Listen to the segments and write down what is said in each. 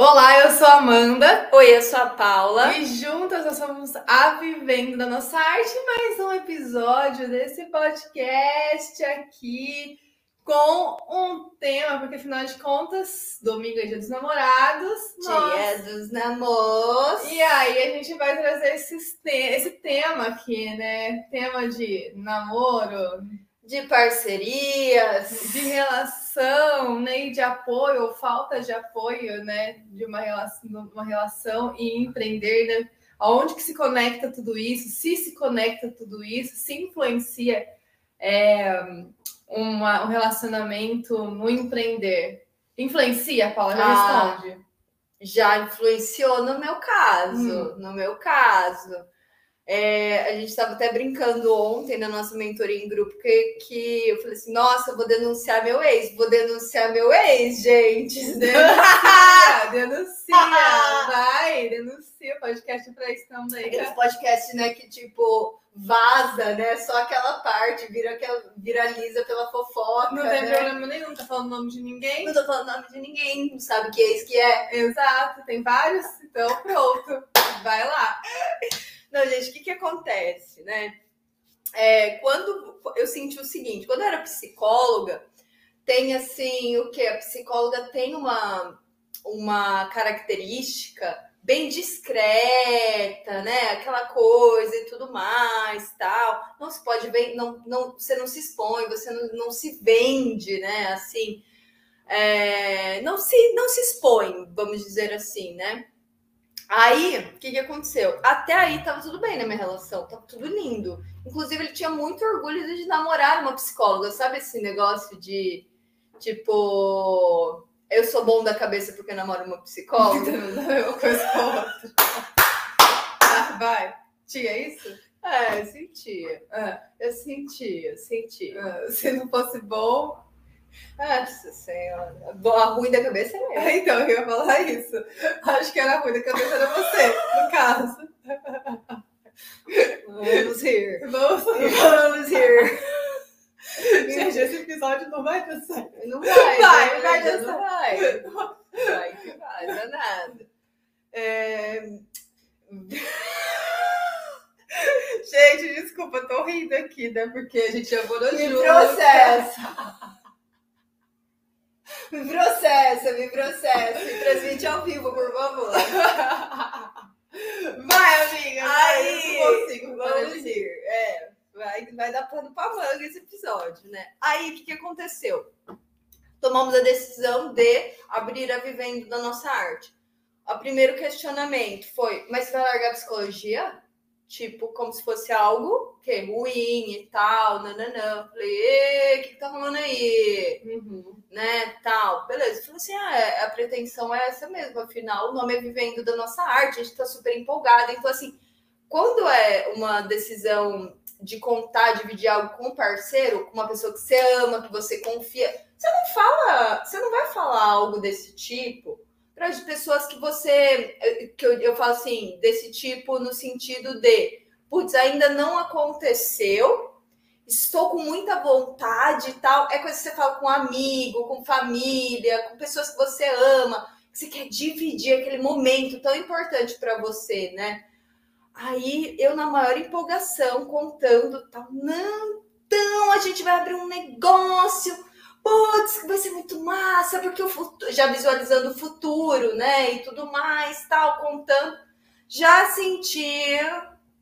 Olá, eu sou a Amanda. Oi, eu sou a Paula. E juntas nós somos a Vivendo da Nossa Arte, mais um episódio desse podcast aqui com um tema, porque afinal de contas, domingo é dia dos namorados. Dia dos namoros. E aí a gente vai trazer esse, esse tema aqui, né? Tema de namoro, de parcerias, de né, e de apoio ou falta de apoio, né, de uma relação, uma relação e empreender, né? Aonde que se conecta tudo isso? Se se conecta tudo isso? Se influencia é, uma, um relacionamento no empreender? Influencia, Paula? Já ah, responde. Já influenciou no meu caso. Hum. No meu caso. É, a gente estava até brincando ontem na nossa mentoria em grupo que, que eu falei assim: nossa, vou denunciar meu ex, vou denunciar meu ex, gente. Denuncia, denuncia, vai, denuncia. Podcast pra isso também. Aqueles podcasts, né, que tipo vaza, né? Só aquela parte, vira aquela, viraliza pela fofoca. Não tem né? problema nenhum, não tá falando nome de ninguém. Não tô falando nome de ninguém, não sabe que ex que é. Exato, tem vários, então pronto, vai lá. Não, gente, o que, que acontece, né? É, quando eu senti o seguinte, quando eu era psicóloga, tem assim, o que? A psicóloga tem uma, uma característica bem discreta, né? Aquela coisa e tudo mais, tal. Não se pode ver, não, não, você não se expõe, você não, não se vende, né? Assim, é, não se não se expõe, vamos dizer assim, né? Aí, o que, que aconteceu? Até aí tava tudo bem na minha relação, tava tudo lindo. Inclusive, ele tinha muito orgulho de namorar uma psicóloga, sabe esse negócio de tipo, eu sou bom da cabeça porque namoro uma psicóloga? Uma coisa. Ah, vai. Tinha isso? É, eu sentia. É. Eu sentia, sentia. É. Se não fosse bom, nossa senhora. A ruim da cabeça é mesmo. Então, eu ia falar isso. Acho que era ruim da cabeça era você, no caso. Vamos rir. Vamos. Vamos rir. Gente, esse episódio não vai dar certo. Não vai. Vai, vai dar certo. Não vai. Vai que vai, danado. É... Gente, desculpa, tô rindo aqui, né? Porque a gente morou junto. processo. Me processa, me processa. Me transmite ao vivo, por favor. Vai, amiga. Aí, eu não consigo vamos ir. É, vai, vai dar pano pra manga esse episódio, né? Aí, o que, que aconteceu? Tomamos a decisão de abrir a vivenda da nossa arte. O primeiro questionamento foi: mas você vai largar a psicologia? Tipo, como se fosse algo que ruim e tal, nananã. Falei, o que, que tá rolando aí? Uhum. Né, tal. Beleza. Falei assim, ah, é, a pretensão é essa mesmo, afinal, o nome é Vivendo da Nossa Arte, a gente tá super empolgada. Então, assim, quando é uma decisão de contar, dividir algo com um parceiro, com uma pessoa que você ama, que você confia, você não fala, você não vai falar algo desse tipo para as pessoas que você. que eu, eu falo assim, desse tipo, no sentido de, putz, ainda não aconteceu, estou com muita vontade e tal. É coisa que você fala com amigo, com família, com pessoas que você ama, que você quer dividir aquele momento tão importante para você, né? Aí eu, na maior empolgação, contando tal, não, então a gente vai abrir um negócio putz, vai ser muito massa, porque o futuro, já visualizando o futuro, né? E tudo mais, tal, contando, já senti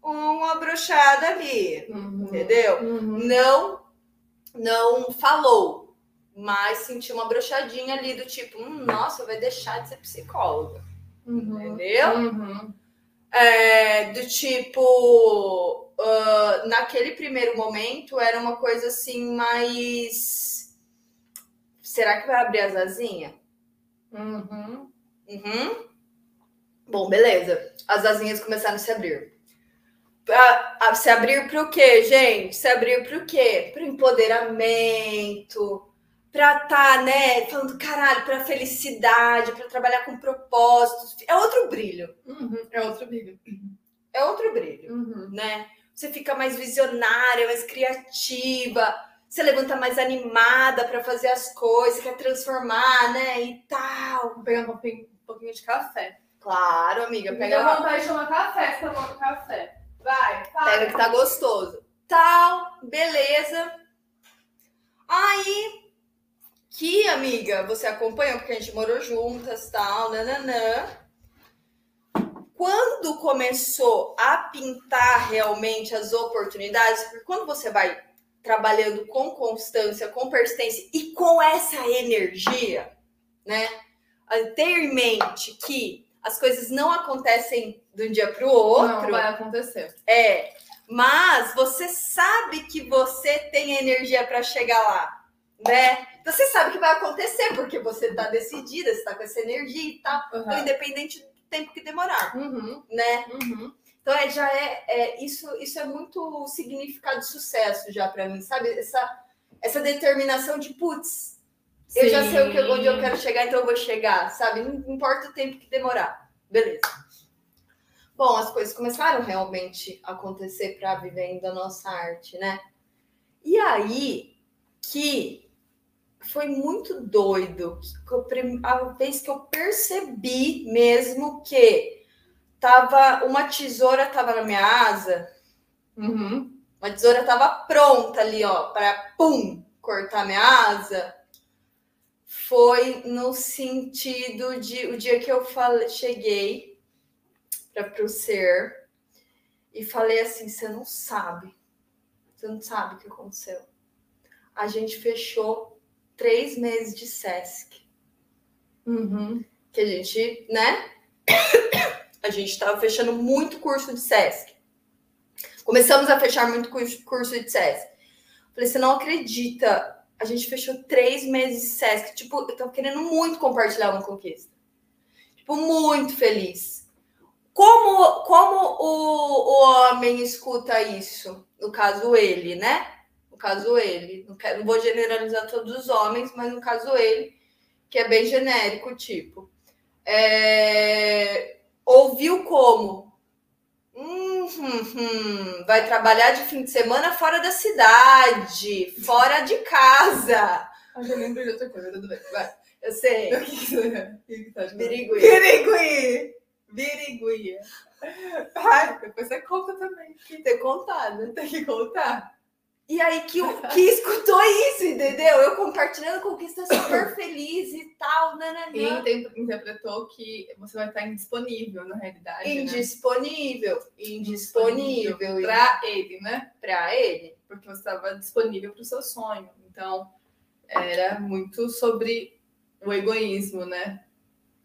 uma brochada ali, uhum, entendeu? Uhum. Não, não falou, mas senti uma brochadinha ali do tipo, hum, nossa, vai deixar de ser psicóloga, uhum, entendeu? Uhum. É, do tipo, uh, naquele primeiro momento era uma coisa assim mais Será que vai abrir as asinhas? Uhum. Uhum. Bom, beleza. As asinhas começaram a se abrir. A, a, se abrir para o quê, gente? Se abrir para o quê? Para o empoderamento, para estar, tá, né, falando caralho, para felicidade, para trabalhar com propósitos. É outro brilho. Uhum. É outro brilho. É outro brilho, uhum. né? Você fica mais visionária, mais criativa você levanta mais animada para fazer as coisas, quer transformar, né? E tal. Vou pegar um pouquinho, um pouquinho de café. Claro, amiga. Me Pega, dá vontade de tomar café, você tomando café. Vai, fala. pega que tá gostoso. Tal, beleza. Aí, que amiga, você acompanhou, porque a gente morou juntas, tal, nananã. Quando começou a pintar realmente as oportunidades, porque quando você vai trabalhando com constância, com persistência e com essa energia, né? Ter em mente que as coisas não acontecem de um dia para o outro. Não vai acontecer. É, mas você sabe que você tem energia para chegar lá, né? Você sabe que vai acontecer porque você tá decidida, você tá com essa energia e tal. Uhum. Então, independente do tempo que demorar, Uhum, né? uhum. Então é, já é, é isso, isso é muito significado de sucesso já para mim, sabe? Essa, essa determinação de putz, eu já sei que, onde eu quero chegar, então eu vou chegar, sabe? Não importa o tempo que demorar. Beleza. Bom, as coisas começaram realmente a acontecer para a nossa arte, né? E aí que foi muito doido. A vez que eu percebi mesmo que tava uma tesoura tava na minha asa, Uhum. uma tesoura tava pronta ali, ó, para pum, cortar minha asa. Foi no sentido de o dia que eu falei, cheguei para o ser e falei assim: você não sabe, você não sabe o que aconteceu. A gente fechou três meses de SESC, Uhum. que a gente, né? A gente estava fechando muito curso de SESC. Começamos a fechar muito curso de SESC. Falei, você não acredita. A gente fechou três meses de SESC. Tipo, eu tava querendo muito compartilhar uma conquista. Tipo, muito feliz. Como, como o, o homem escuta isso? No caso, ele, né? No caso, ele. Não, quero, não vou generalizar todos os homens, mas no caso, ele, que é bem genérico, tipo. É, ouviu como? Hum, hum, hum, vai trabalhar de fim de semana fora da cidade, fora de casa. Ah, já lembrei de outra coisa, tudo bem. Vai. Eu sei. Tá? Birigui. Birigui! Birigui. Ai, depois você conta também. Tem que ter contado. Tem que contar. E aí que, que escutou isso, entendeu? Eu compartilhando conquista super feliz e tal, E nananã. inter- interpretou que você vai estar indisponível, na realidade. né? Indisponível. Indisponível. Pra ele, né? Pra ele. Porque você estava disponível para o seu sonho. Então, era muito sobre o egoísmo, né?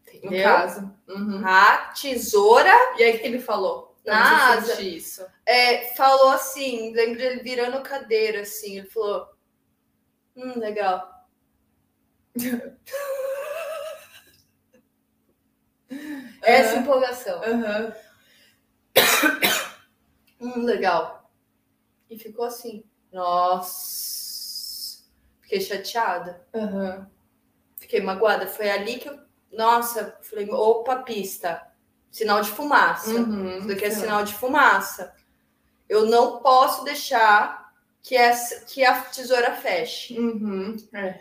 No Entendeu? caso. Uhum. A tesoura E aí, o que ele falou? Pra Na asa. isso. é, falou assim, lembro ele virando cadeira, assim, ele falou, hum, legal. Essa Aham. empolgação. Aham. Hum, legal. E ficou assim, nossa, fiquei chateada, Aham. fiquei magoada. Foi ali que eu, nossa, falei, opa, pista, sinal de fumaça. Uhum. Isso daqui é sinal de fumaça. Eu não posso deixar que, essa, que a tesoura feche, Uhum. É.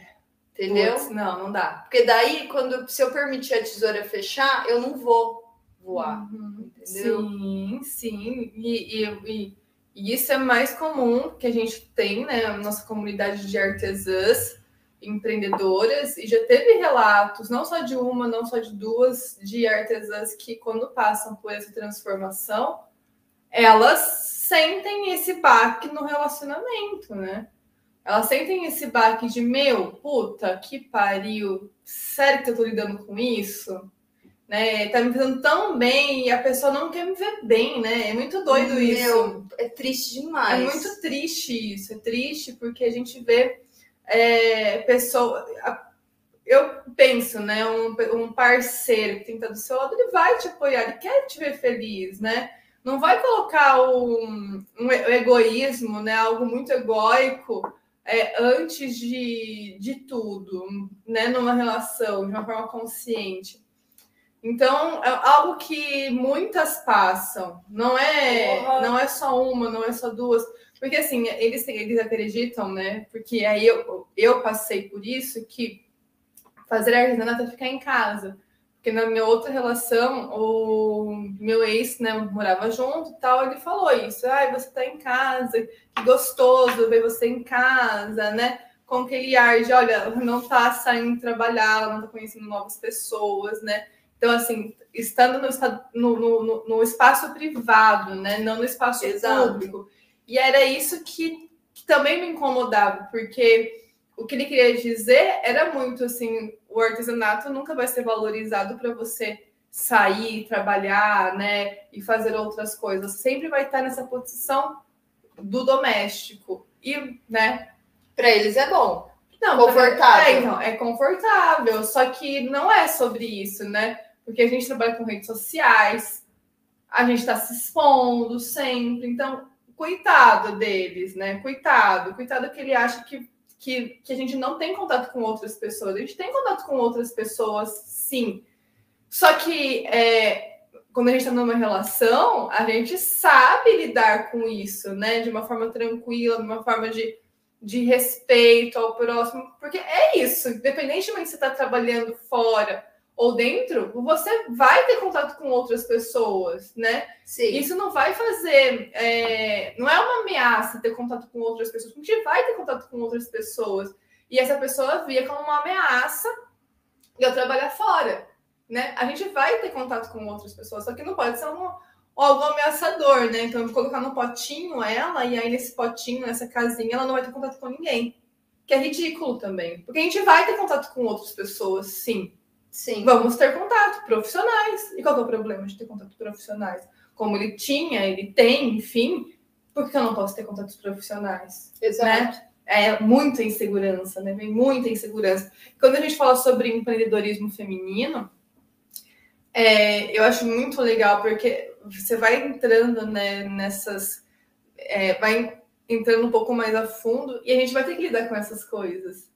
entendeu? Putz, não, não dá. Porque daí, quando se eu permitir a tesoura fechar, eu não vou voar, Uhum. entendeu? Sim, sim. E, e, e, e isso é mais comum que a gente tem, né? A nossa comunidade de artesãs, empreendedoras, e já teve relatos, não só de uma, não só de duas, de artesãs que, quando passam por essa transformação, elas sentem esse baque no relacionamento, né? Elas sentem esse baque de meu, puta, que pariu, sério que eu tô lidando com isso? né? Tá me fazendo tão bem e a pessoa não quer me ver bem, né? É muito doido isso. Meu, é triste É demais. muito triste isso. É triste porque a gente vê é, pessoa. Eu penso, né? Um, um parceiro que tem que estar do seu lado, ele vai te apoiar, ele quer te ver feliz, né? Não vai colocar um, um egoísmo, né? Algo muito egóico é, antes de, de tudo, né? Numa relação, de uma forma consciente. Então, é algo que muitas passam. Não é, Porra. não é só uma, não é só duas. Porque assim, eles, eles acreditam, né? Porque aí eu, eu passei por isso que fazer artesanato é ficar em casa. Porque na minha outra relação, o meu ex, né, morava junto e tal, ele falou isso. Ai, você tá em casa, que gostoso ver você em casa, né? Com aquele ar de, olha, não tá saindo trabalhar, não tá conhecendo novas pessoas, né? Então, assim, estando no, no, no, no espaço privado, né? Não no espaço Exato. público. E era isso que, que também me incomodava, porque o que ele queria dizer era muito assim, o artesanato nunca vai ser valorizado para você sair, trabalhar, né, e fazer outras coisas. Sempre vai estar nessa posição do doméstico. E, né, para eles é bom. Não, confortável. É, então, é confortável, só que não é sobre isso, né? Porque a gente trabalha com redes sociais, a gente está se expondo sempre, então, coitado deles, né? Coitado, coitado que ele acha que que, que a gente não tem contato com outras pessoas. A gente tem contato com outras pessoas, sim. Só que é, quando a gente está numa relação, a gente sabe lidar com isso, né? De uma forma tranquila, de uma forma de, de respeito ao próximo. Porque é isso, independentemente se você está trabalhando fora ou dentro, você vai ter contato com outras pessoas, né? Sim. Isso não vai fazer. É, não é uma ameaça ter contato com outras pessoas, a gente vai ter contato com outras pessoas. E essa pessoa via como uma ameaça eu trabalhar fora, né? A gente vai ter contato com outras pessoas, só que não pode ser um, algo ameaçador, né? Então, colocar no potinho ela, e aí nesse potinho, nessa casinha, ela não vai ter contato com ninguém. Que é ridículo também. Porque a gente vai ter contato com outras pessoas, sim. Sim. Vamos ter contato, profissionais. E qual é o problema de ter contato profissionais? Como ele tinha, ele tem, enfim, por que eu não posso ter contatos profissionais? Exato. Né? É muita insegurança, né? Vem muita insegurança. Quando a gente fala sobre empreendedorismo feminino, é, eu acho muito legal, porque você vai entrando né, nessas. É, vai entrando um pouco mais a fundo e a gente vai ter que lidar com essas coisas.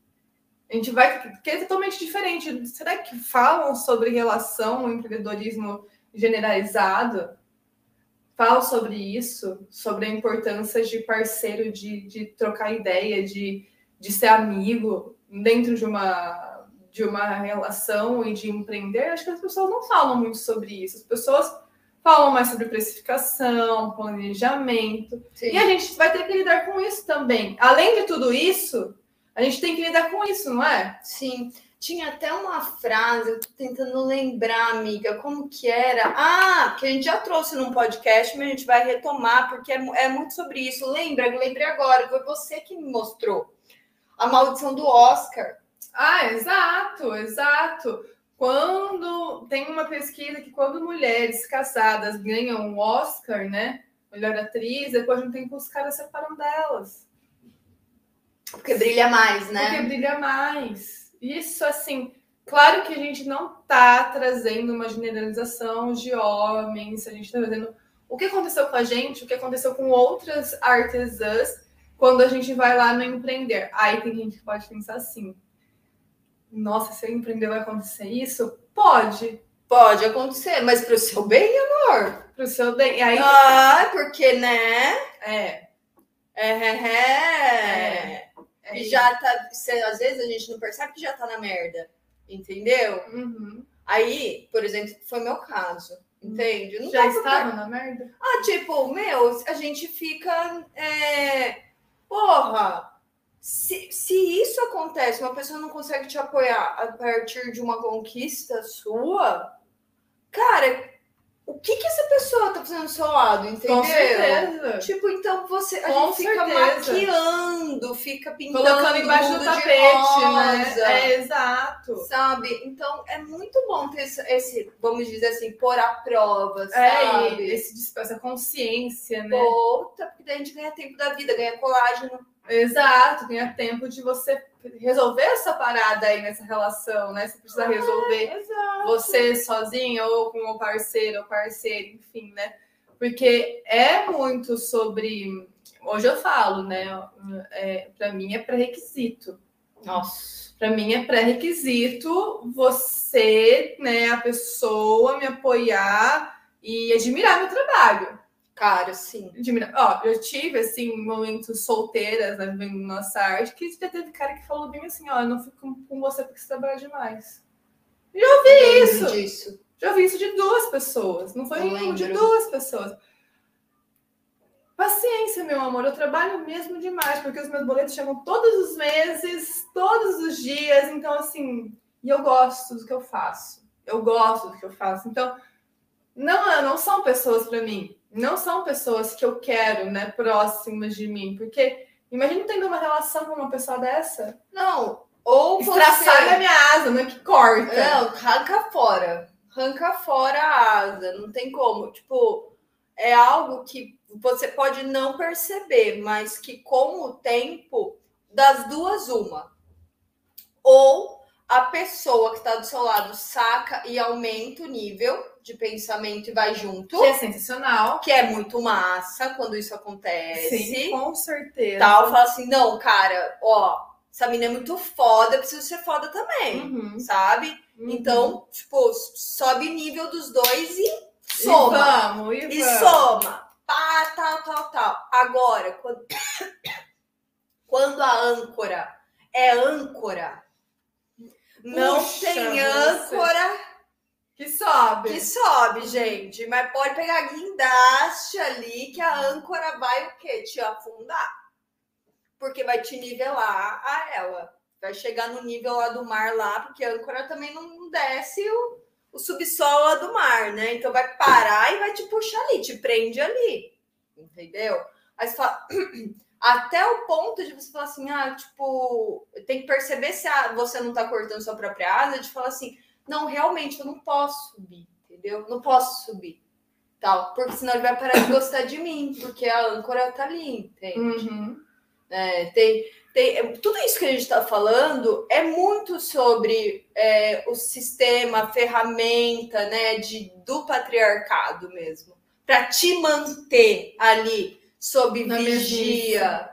A gente vai. Porque é totalmente diferente. Será que falam sobre relação, empreendedorismo generalizado? Falam sobre isso, sobre a importância de parceiro, de, de trocar ideia, de, de ser amigo dentro de uma, de uma relação e de empreender. Acho que as pessoas não falam muito sobre isso. As pessoas falam mais sobre precificação, planejamento. Sim. E a gente vai ter que lidar com isso também. Além de tudo isso, a gente tem que lidar com isso, não é? Sim. Tinha até uma frase, eu tô tentando lembrar, amiga, como que era? Ah, que a gente já trouxe num podcast, mas a gente vai retomar, porque é, é muito sobre isso. Lembra? Lembrei agora, foi você que me mostrou. A maldição do Oscar. Ah, exato, exato. Quando tem uma pesquisa que quando mulheres casadas ganham um Oscar, né? Melhor atriz, depois de um tempo os caras separam delas. Porque brilha mais, né? Porque brilha mais. Isso, assim, claro que a gente não tá trazendo uma generalização de homens, a gente tá trazendo o que aconteceu com a gente, o que aconteceu com outras artesãs quando a gente vai lá no empreender. Aí tem gente que pode pensar assim: nossa, se eu empreender vai acontecer isso? Pode. Pode acontecer, mas pro seu bem, amor. Pro seu bem. Aí... Ah, porque, né? É. É, é, é. é. E já tá. Às vezes a gente não percebe que já tá na merda. Entendeu? Uhum. Aí, por exemplo, foi meu caso. Entende? Não já estava na merda? Ah, tipo, meu, a gente fica. É... Porra! Se, se isso acontece, uma pessoa não consegue te apoiar a partir de uma conquista sua, cara, o que que essa pessoa tá fazendo do seu lado, entendeu? Com certeza. Tipo, então você a Com gente fica certeza. maquiando, fica pintando colocando embaixo do tapete, né? É exato. Sabe? Então é muito bom ter esse, esse vamos dizer assim, pôr à prova, É, sabe? e esse, essa consciência, né? Puta, porque daí a gente ganha tempo da vida, ganha colágeno. Exato, ganha tempo de você resolver essa parada aí nessa relação, né? Você precisa resolver É, você sozinha ou com o parceiro ou parceiro, enfim, né? Porque é muito sobre. Hoje eu falo, né? É, para mim é pré-requisito. Nossa. Para mim é pré-requisito você, né, a pessoa me apoiar e admirar meu trabalho. Cara, sim. Admira... Ó, eu tive, assim, momentos solteiras, né, vendo nossa arte, que já teve cara que falou bem assim, ó, eu não fico com você porque você trabalha demais. Já ouvi isso. Disso. Já ouvi isso de duas pessoas. Não foi Eu um, de duas pessoas. Paciência, meu amor. Eu trabalho mesmo demais, porque os meus boletos chegam todos os meses, todos os dias. Então, assim, e eu gosto do que eu faço. Eu gosto do que eu faço. Então, não, não são pessoas para mim. Não são pessoas que eu quero, né, próximas de mim. Porque imagina tendo uma relação com uma pessoa dessa. Não, ou Estraçalha a você... minha asa, não é que corta. Não, arranca fora. Arranca fora a asa, não tem como. Tipo, é algo que você pode não perceber, mas que com o tempo, das duas, uma. Ou a pessoa que está do seu lado saca e aumenta o nível de pensamento e vai junto, Que é sensacional. que é muito massa quando isso acontece. Sim, com certeza. Tal, fala assim, não, cara, ó, essa menina é muito foda, eu preciso ser foda também, Uhum. sabe? Uhum. Então, tipo, sobe o nível dos dois e E soma. vamos, e, E vamos. soma. Pá, tal, tal, tal. Agora, quando, quando a âncora é âncora, não Puxa, tem você. âncora Que sobe. que sobe, gente. Mas pode pegar guindaste ali, que a âncora vai o quê? Te afundar. Porque vai te nivelar a ela. Vai chegar no nível lá do mar lá, porque a âncora também não desce o, o subsolo lá do mar, né? Então vai parar e vai te puxar ali, te prende ali. Entendeu? Aí você fala. Até o ponto de você falar assim, ah, tipo, tem que perceber se a- você não tá cortando sua própria asa, de falar assim, não, realmente, eu não posso subir, entendeu? Não posso subir. Tal, porque senão ele vai parar de gostar de mim, porque a âncora tá ali, entende? Uhum. É, tem, tem, tudo isso que a gente está falando é muito sobre é, o sistema, a ferramenta né, de, do patriarcado mesmo, para te manter ali sob Na vigia,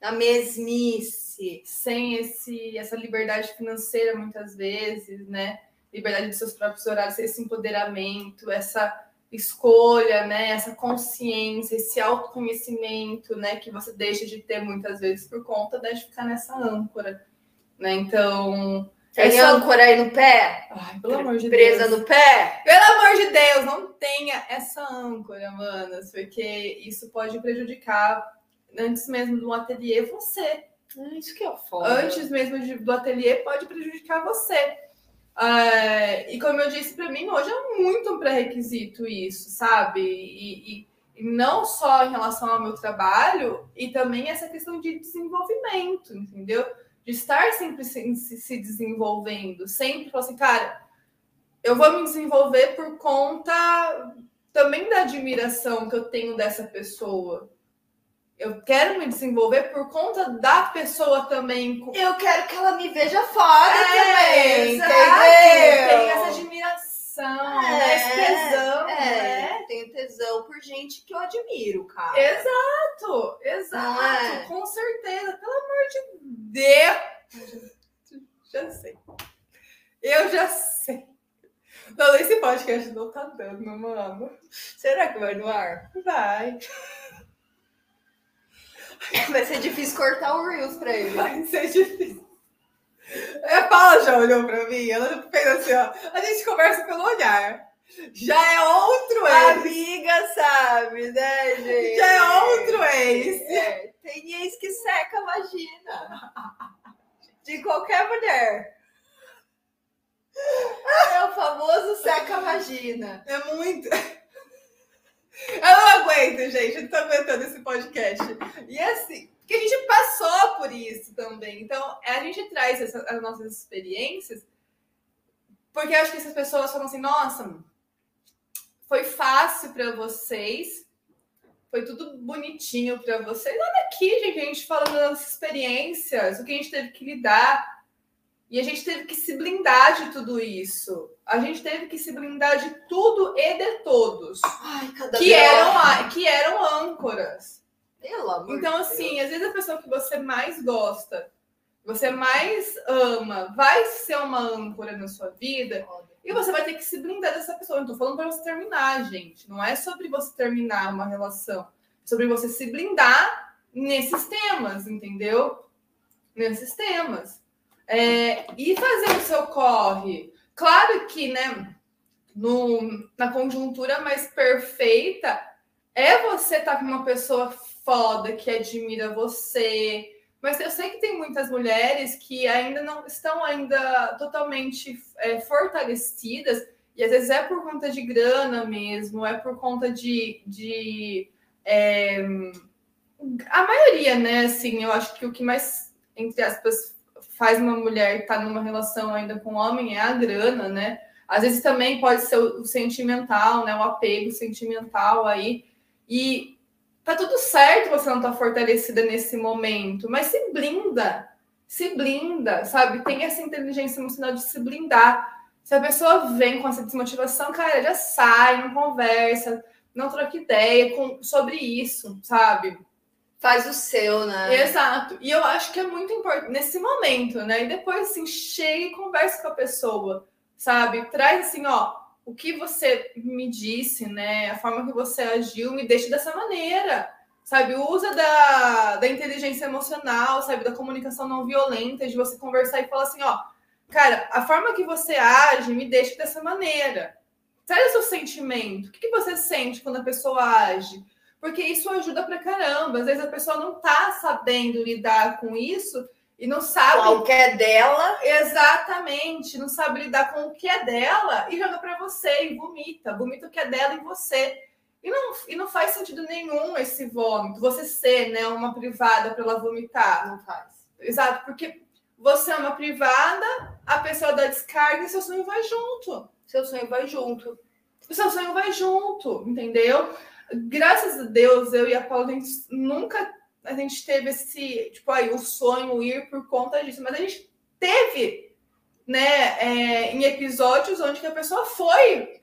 na mesmice. Sem esse, essa liberdade financeira, muitas vezes, né? Liberdade dos seus próprios horários, esse empoderamento, essa escolha, né? Essa consciência, esse autoconhecimento, né? Que você deixa de ter muitas vezes por conta de ficar nessa âncora, né? Então, Tem essa- âncora aí no pé? Ai, pelo amor de presa Deus. no pé? Pelo amor de Deus, não tenha essa âncora, manas, porque isso pode prejudicar antes mesmo do ateliê você. Isso que é foda. Antes mesmo de- do ateliê pode prejudicar você. Ah, e como eu disse, para mim hoje é muito um pré-requisito isso, sabe? E, e- e não só em relação ao meu trabalho, e também essa questão de desenvolvimento, entendeu? De estar sempre se, se- se desenvolvendo, sempre falar assim, cara, eu vou me desenvolver por conta também da admiração que eu tenho dessa pessoa. Eu quero me desenvolver por conta da pessoa também. Eu quero que ela me veja foda É, também, entendeu? Tem essa admiração, né? esse tesão, é, né? Tenho tesão por gente que eu admiro, cara. Exato, exato, é? com certeza. Pelo amor de Deus. Já sei. Eu já sei. Não, esse podcast não tá dando, mano. Será que vai no ar? Vai. Vai ser difícil cortar o Reels pra ele. Vai ser difícil. A Paula já olhou pra mim, ela fez assim, ó. A gente conversa pelo olhar. Já é outro ex. Amiga, sabe, né, gente? Já é outro ex. É, tem ex que seca a vagina. De qualquer mulher. É o famoso seca a vagina. É muito. Eu não aguento, gente. Eu não tô aguentando esse podcast. E assim, porque a gente passou por isso também. Então, a gente traz essa- as nossas experiências, porque eu acho que essas pessoas falam assim: nossa, foi fácil pra vocês, foi tudo bonitinho pra vocês. Olha aqui, gente, a gente falando das nossas experiências, o que a gente teve que lidar. E a gente teve que se blindar de tudo isso. A gente teve que se blindar de tudo e de todos. Ai, cada Que eram, a- que eram âncoras. Pelo amor Então, assim, às vezes a pessoa que você mais gosta você mais ama, vai ser uma âncora na sua vida. E você vai ter que se blindar dessa pessoa. Eu não tô falando para você terminar, gente. Não é sobre você terminar uma relação. É sobre você se blindar nesses temas, entendeu? Nesses temas. É, e fazer o seu corre. Claro que, né, no, na conjuntura mais perfeita, é você estar tá com uma pessoa foda que admira você, mas eu sei que tem muitas mulheres que ainda não estão ainda totalmente é, fortalecidas, e às vezes é por conta de grana mesmo, é por conta de. de é, a maioria, né? Assim, eu acho que o que mais, entre aspas, faz uma mulher estar tá numa relação ainda com um homem é a grana, né? Às vezes também pode ser o sentimental, né? O apego sentimental aí. E tá tudo certo você não tá fortalecida nesse momento, mas se blinda, se blinda, sabe? Tem essa inteligência emocional de se blindar. Se a pessoa vem com essa desmotivação, cara, já sai, não conversa, não troca ideia com, sobre isso, sabe? Faz o seu, né? Exato. E eu acho que é muito importante nesse momento, né? E depois, assim, chega e conversa com a pessoa, sabe? Traz assim, ó, o que você me disse, né? A forma que você agiu me deixa dessa maneira. Sabe, usa da, da inteligência emocional, sabe, da comunicação não violenta, de você conversar e falar assim, ó, cara, a forma que você age me deixa dessa maneira. Traz o seu sentimento. O que, que você sente quando a pessoa age? Porque isso ajuda pra caramba. Às vezes a pessoa não tá sabendo lidar com isso e não sabe o que é dela. Exatamente, não sabe lidar com o que é dela e joga para você e vomita, vomita o que é dela em você. E não, e não faz sentido nenhum esse vômito, você ser né, uma privada para ela vomitar. Não faz. Exato, porque você é uma privada, a pessoa dá descarga e seu sonho vai junto. Seu sonho vai junto. O seu sonho vai junto, entendeu? Graças a Deus, eu e a Paula, a gente nunca a gente teve esse, tipo, aí, o sonho ir por conta disso, mas a gente teve, né, é, em episódios onde que a pessoa foi.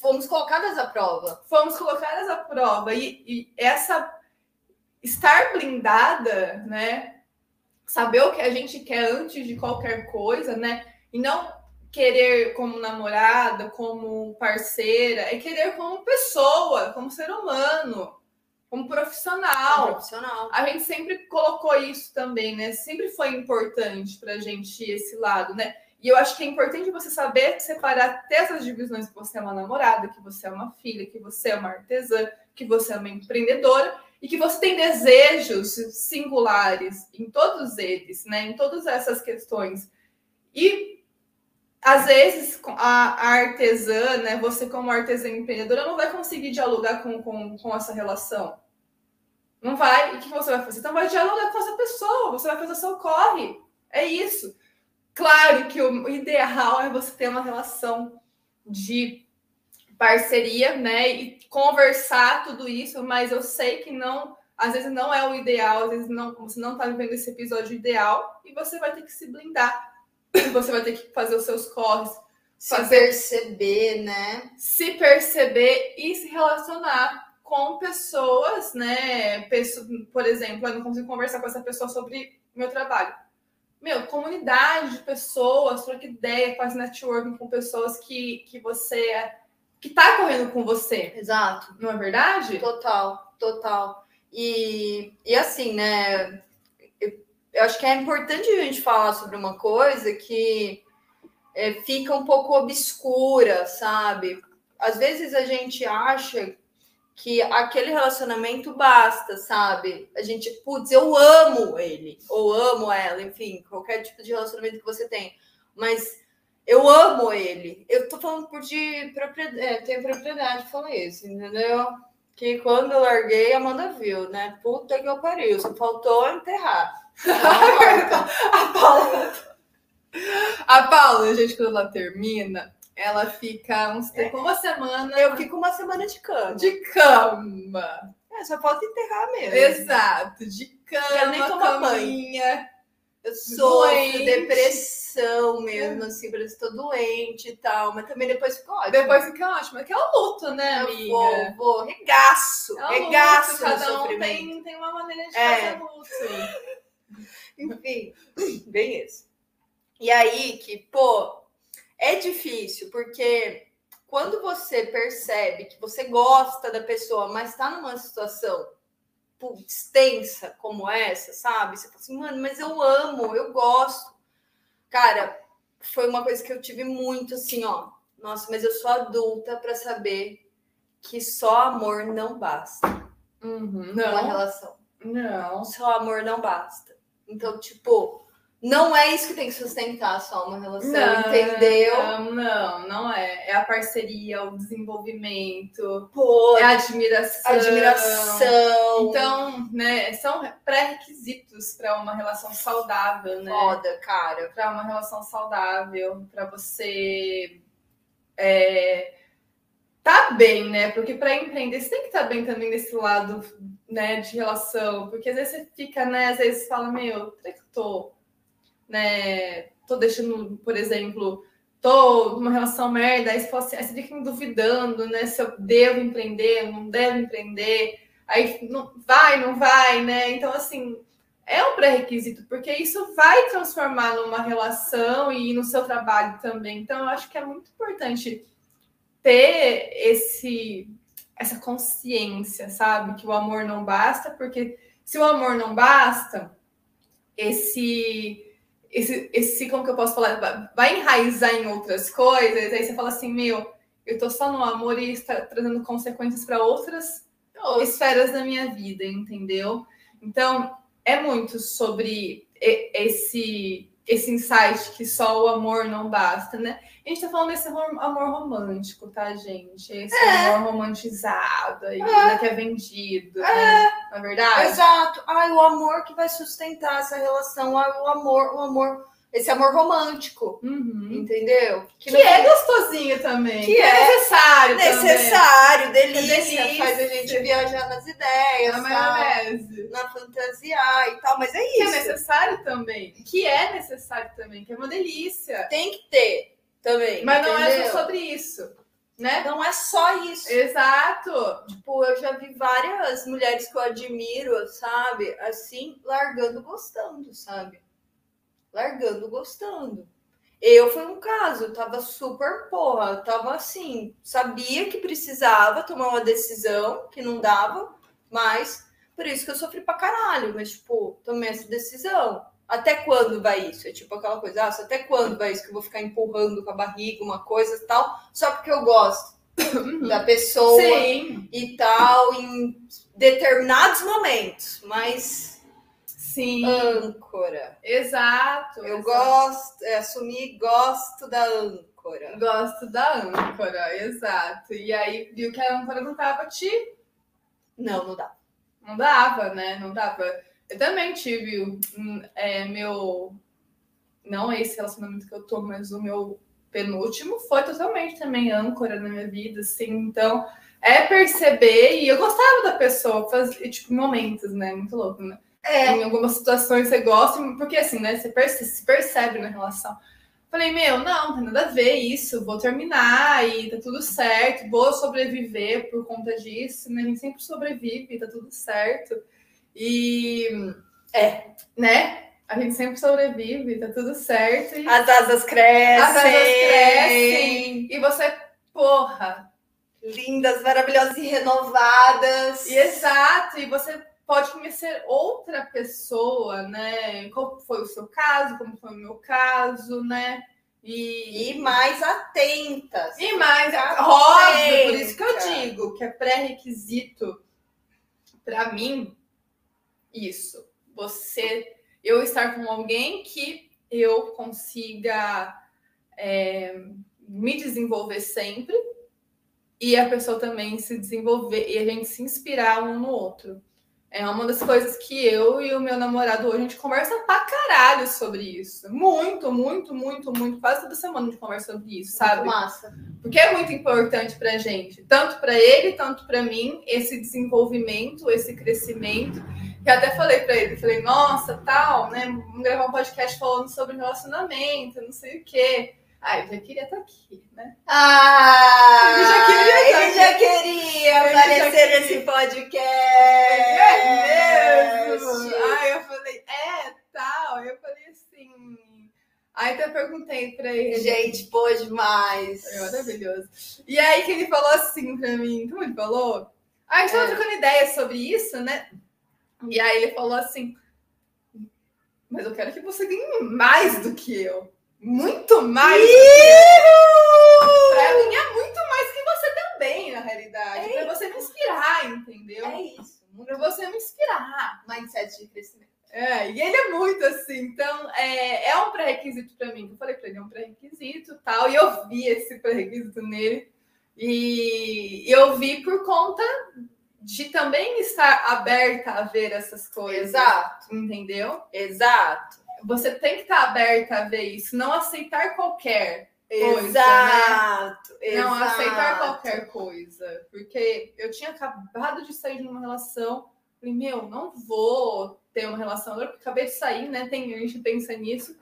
Fomos colocadas à prova. Fomos colocadas à prova. E, e essa estar blindada, né? Saber o que a gente quer antes de qualquer coisa, né? E não querer como namorada, como parceira, é querer como pessoa, como ser humano como profissional. Como profissional. A gente sempre colocou isso também, né? Sempre foi importante para a gente esse lado, né? E eu acho que é importante você saber separar ter essas divisões que você é uma namorada, que você é uma filha, que você é uma artesã, que você é uma empreendedora e que você tem desejos singulares em todos eles, né? Em todas essas questões. E às vezes a, a artesã, né? Você como artesã empreendedora não vai conseguir dialogar com, com, com essa relação. Não vai. E o que você vai fazer? Então vai dialogar com essa pessoa, você vai fazer o seu corre. É isso. Claro que o ideal é você ter uma relação de parceria, né? E conversar tudo isso, mas eu sei que não, às vezes não é o ideal, às vezes não, você não está vivendo esse episódio ideal e você vai ter que se blindar. Você vai ter que fazer os seus corres, se perceber, né? Se perceber e se relacionar com pessoas, né? por exemplo, eu não consigo conversar com essa pessoa sobre meu trabalho. Meu, comunidade de pessoas, troca ideia, faz networking com pessoas que, que você que tá correndo com você. Exato. Não é verdade? Total, total. E, e assim, né? Eu, eu acho que é importante a gente falar sobre uma coisa que é, fica um pouco obscura, sabe? Às vezes a gente acha que aquele relacionamento basta, sabe? A gente, putz, eu amo ele, ou amo ela, enfim, qualquer tipo de relacionamento que você tem. Mas eu amo ele. Eu tô falando por de propriedade, é, tenho propriedade de falar isso, entendeu? Que quando eu larguei, a Amanda viu, né? Puta que eu pariu, só faltou enterrar. a Paula. A Paula, gente, quando ela termina, ela fica uns é. uma semana. Eu fico uma semana de cama. De cama. É, só falta enterrar mesmo. Exato, de cama. Eu nem tomo banho. Eu sou depressão mesmo, assim, parece que tô doente e tal, mas também depois fica ótimo. Depois fica ótimo, é que é o luto, né, amiga? Eu vou, vou, regaço, é regaço luto, cada um tem, tem uma maneira de é. fazer luto. Enfim, bem isso. E aí que, pô, é difícil, porque quando você percebe que você gosta da pessoa, mas tá numa situação putz, tensa como essa, sabe? Você fala assim, mano, mas eu amo, eu gosto. Cara, foi uma coisa que eu tive muito assim, ó. Nossa, mas eu sou adulta para saber que só amor não basta. Uhum, Numa não, relação. não. Só amor não basta. Então, tipo, não é isso que tem que sustentar só uma relação, Não, entendeu? Não, não, não é. É a parceria, o desenvolvimento, Pô, é a admiração. admiração. Então, né, são pré-requisitos para uma relação saudável, né? foda, cara. Para uma relação saudável, para você é, tá bem, né? Porque para empreender você tem que estar bem também nesse lado, né, de relação, porque às vezes você fica, né, às vezes fala, meu, tô, né, tô deixando, por exemplo, tô numa relação merda, aí você fala assim, aí você fica duvidando, né, se eu devo empreender, não devo empreender, aí não vai, não vai, né? Então assim, é um pré-requisito, porque isso vai transformar numa relação e no seu trabalho também. Então, eu acho que é muito importante ter esse essa consciência, sabe? Que o amor não basta, porque se o amor não basta, esse esse, esse como que eu posso falar, vai enraizar em outras coisas, aí você fala assim, meu, eu tô só no amor e está trazendo consequências para outras esferas da minha vida, entendeu? Então, é muito sobre esse esse insight que só o amor não basta, né? A gente tá falando desse amor, romântico, tá, gente? Esse É. amor romantizado aí, né, que é vendido, né? Na verdade? Exato. Ai, o amor que vai sustentar essa relação. Ai, o amor, o amor. Esse amor romântico. Uhum. Entendeu? Que, no é gostosinho também. Que Que, é, é necessário também. necessário, delícia, delícia. faz a gente viajar nas ideias, Na tal, maionese. na fantasiar e tal, mas é Que é isso. necessário também. Que é necessário também, que é uma delícia. Tem que ter também. Mas não é entendeu? só sobre isso, né? Não é só isso. Exato. Tipo, eu já vi várias mulheres que eu admiro, sabe? Assim, largando gostando, sabe? Largando gostando. Eu foi um caso, eu tava super porra, tava assim, sabia que precisava tomar uma decisão que não dava, mas por isso que eu sofri pra caralho, mas tipo, tomei essa decisão. Até quando vai isso? É tipo aquela coisa, ah, até quando vai isso que eu vou ficar empurrando com a barriga uma coisa e tal, só porque eu gosto da pessoa Sim. e tal em determinados momentos, mas Sim. âncora. Exato. Eu exato. gosto, é, assumi gosto da âncora. Gosto da âncora, exato. E aí viu que a âncora não tava te. Não, não dá. Não dava, né? Não dava. Eu também tive é, meu. Não esse relacionamento que eu tô, mas o meu penúltimo foi totalmente também âncora na minha vida, assim. Então, é perceber. E eu gostava da pessoa, faz, tipo, momentos, né? Muito louco, né? É, Em algumas situações você gosta, porque assim, né? Você perce- se percebe na relação. Falei, meu, não, não tem nada a ver isso, vou terminar e tá tudo certo, vou sobreviver por conta disso, né? A gente sempre sobrevive, tá tudo certo. E é, né? A gente sempre sobrevive, tá tudo certo. E, as asas crescem. As asas crescem. e você, porra, Lindas, maravilhosas e renovadas. E exato, e você pode conhecer outra pessoa, né? Qual foi o seu caso, como foi o meu caso, né? E, E mais atentas. e mais, Atenta. óbvio, por isso que eu digo que é pré-requisito para mim isso. Você, eu estar com alguém que eu consiga é, me desenvolver sempre e a pessoa também se desenvolver e a gente se inspirar um no outro. É uma das coisas que eu e o meu namorado hoje a gente conversa pra caralho sobre isso. Muito, muito, muito, muito. Quase toda semana a gente conversa sobre isso, sabe? Muito massa. Porque é muito importante pra gente, tanto pra ele, tanto pra mim, esse desenvolvimento, esse crescimento. E até falei pra ele, falei, nossa, tal, né? Vamos gravar um podcast falando sobre relacionamento, não sei o quê. Ah, eu já queria estar aqui, né? Ah, Ele já queria ele estar já queria Ele já aparecer queria. nesse podcast. É mesmo! Ai, eu falei, é, tal. Aí até perguntei pra ele. Gente, boa demais. É maravilhoso. E aí que ele falou assim pra mim, como ele falou? Ah, a gente tava É. trocando ideias sobre isso, né? E aí ele falou assim, mas eu quero que você ganhe mais do que eu. Muito mais. Pra mim é muito mais que você também, na realidade. É Pra você me inspirar, entendeu? É isso. Pra você me inspirar. Mindset de crescimento. É, e ele é muito assim, então é, é um pré-requisito pra mim. Eu falei pra ele, é um pré-requisito tal, e eu vi esse pré-requisito nele. E eu vi por conta de também estar aberta a ver essas coisas. Exato. Entendeu? Exato. Você tem que estar aberta a ver isso, não aceitar qualquer Coisa, Exato. Não exato. aceitar qualquer coisa. Porque eu tinha acabado de sair de uma relação. Falei, meu, não vou ter uma relação agora, porque acabei de sair, né? Tem, a gente pensa nisso.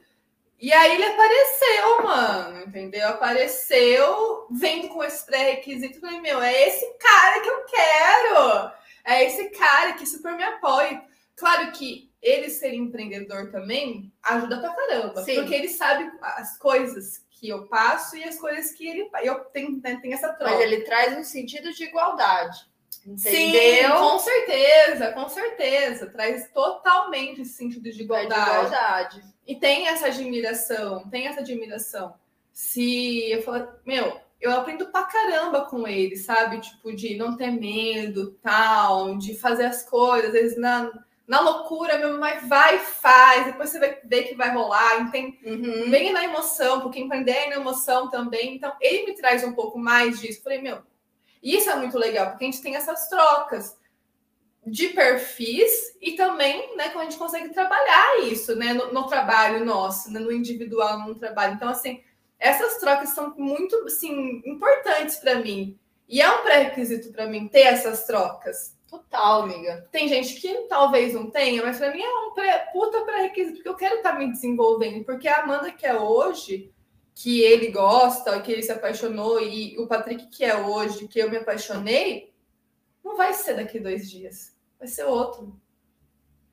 E aí ele apareceu, mano, entendeu? Apareceu vendo com esse pré-requisito. Falei, meu, é esse cara que eu quero. É esse cara que super me apoia. Claro que ele ser empreendedor também ajuda pra caramba. Sim. Porque ele sabe as coisas que eu passo e as coisas que ele. Eu tenho, né, tenho essa troca. Mas ele traz um sentido de igualdade. Sim, Entendeu? com certeza, com certeza. Traz totalmente esse sentido de É de igualdade. igualdade. E tem essa admiração, tem essa admiração. Se eu falar, meu, eu aprendo pra caramba com ele, sabe? Tipo, de não ter medo, tal, de fazer as coisas, às vezes na, na loucura mesmo, mas vai e faz, depois você vai ver que vai rolar, entende? Uhum. Bem na emoção, porque empreender é na emoção também. Então, ele me traz um pouco mais disso. Falei, meu, isso é muito legal, porque a gente tem essas trocas de perfis e também, né, como a gente consegue trabalhar isso, né, no, no trabalho nosso, né, no individual, no trabalho. Então, assim, essas trocas são muito, assim, importantes para mim. E é um pré-requisito para mim ter essas trocas. Total, amiga. Tem gente que talvez não tenha, mas para mim é um pré, puta pré-requisito, porque eu quero estar me desenvolvendo. Porque a Amanda que é hoje, que ele gosta, que ele se apaixonou, e o Patrick que é hoje, que eu me apaixonei, não vai ser daqui dois dias, vai ser outro.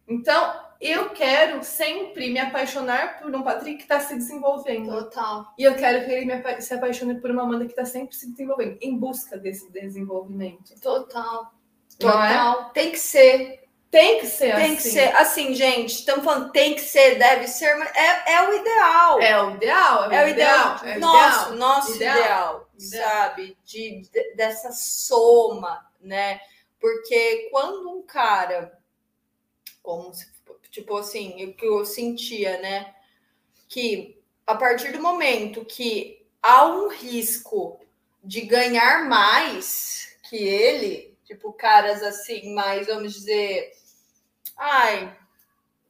Então, eu quero sempre me apaixonar por um Patrick que está se desenvolvendo. Total. E eu quero que ele me apa- se apaixone por uma Amanda que está sempre se desenvolvendo, em busca desse desenvolvimento. Total. É? Total. Tem que ser. Tem que ser Tem assim. que ser. Assim, gente, estamos falando tem que ser, deve ser, mas é, é o ideal. É o ideal, É o ideal. é o nosso, ideal. nosso Ideal. ideal, Ideal. sabe? De, de- dessa soma, né? Porque quando um cara, como se, tipo assim, o que eu sentia, né? Que a partir do momento que há um risco de ganhar mais que ele, tipo, caras assim, mais, vamos dizer, ai,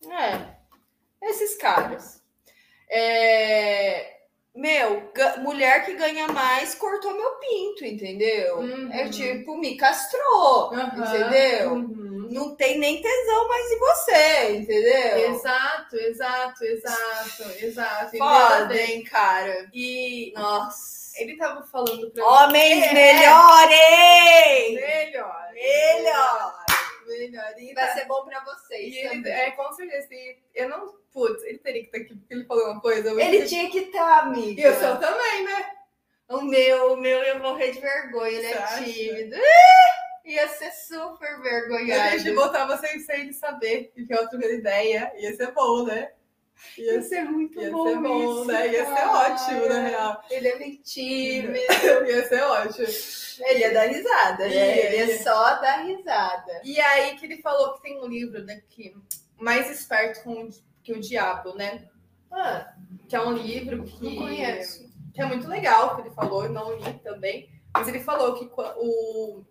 é, esses caras. É, meu, mulher que ganha mais cortou meu pinto, entendeu? Uhum. É tipo, me castrou, Aham, entendeu? uhum. Não tem nem tesão mais em você, entendeu? Exato, exato, exato, exato. Hein, cara? E Nossa. Ele tava falando pra Homens É. melhores! melhor. Melhor! Melhor. E, Vai tá- ser bom pra vocês e ele, é, com certeza, e eu não, putz, ele teria que estar aqui porque ele falou uma coisa. Ele tinha que estar, amiga. E o seu também, né? O meu, o meu ia morrer de vergonha, ele Você é acha? tímido. Ia ser super A vergonhado. gente botar vocês sem ele saber e que é outra ideia. Ia ser bom, né? Ia Ia ser muito Ia bom, ser bom, isso, né? Ia ser ótimo, na real. Ele é tímido. Ia ser ótimo. Ele ia dar risada, né? Ele ia só dar risada. E aí que ele falou que tem um livro daqui, Mais Esperto com- que o Diabo, né? Ah, Que é um livro que, que é muito legal, que ele falou, eu não li também. Mas ele falou que o,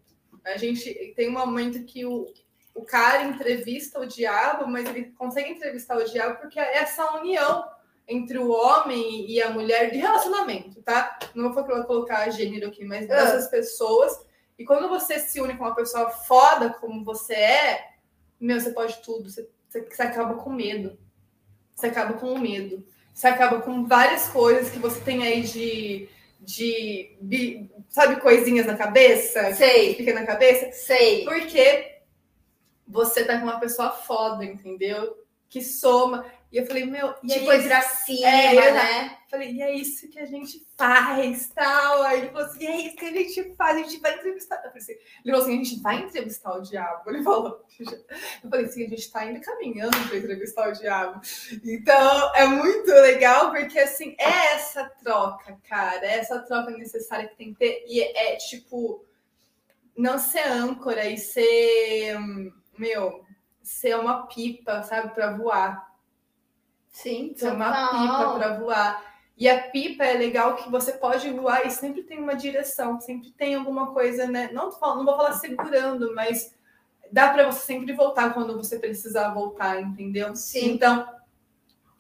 a gente tem um momento que o, o cara entrevista o diabo, mas ele consegue entrevistar o diabo porque é essa união entre o homem e a mulher de relacionamento, tá? Não vou colocar gênero aqui, mas Ah. dessas pessoas. E quando você se une com uma pessoa foda como você é, meu, você pode tudo. Você, você, acaba com medo. Você acaba com o medo. Você acaba com várias coisas que você tem aí de. de bi- sabe, coisinhas na cabeça? Sei, fica na cabeça. sei. Porque você tá com uma pessoa foda, entendeu? Que soma. E eu falei, meu, e tipo, pra cima, É, né? Falei, e é isso que a gente faz, tal. Aí ele falou assim, e é isso que a gente faz, a gente vai entrevistar. Eu falei assim, ele falou assim, a gente vai entrevistar o diabo. Ele falou. Eu falei assim, a gente tá ainda caminhando para entrevistar o diabo. Então, é muito legal, porque assim, é essa troca, cara, é essa troca necessária que tem que ter. E é tipo, não ser âncora e ser, meu, ser uma pipa, sabe, para voar. Sim, Ser uma pipa para voar. E a pipa é legal que você pode voar e sempre tem uma direção, sempre tem alguma coisa, né? Não, não vou falar segurando, mas dá para você sempre voltar quando você precisar voltar, entendeu? Sim. Então,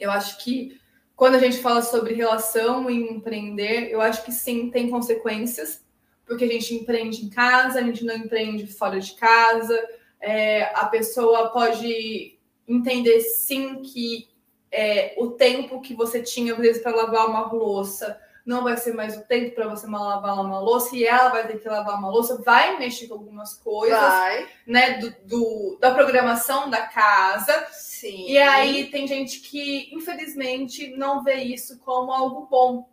eu acho que quando a gente fala sobre relação e empreender, eu acho que sim, tem consequências, porque a gente empreende em casa, a gente não empreende fora de casa, é, a pessoa pode entender sim que é, o tempo que você tinha, às vezes, para lavar uma louça não vai ser mais o tempo para você lavar uma louça e ela vai ter que lavar uma louça, vai mexer com algumas coisas, Vai. né, do, do- da programação da casa. Sim. E aí tem gente que, infelizmente, não vê isso como algo bom,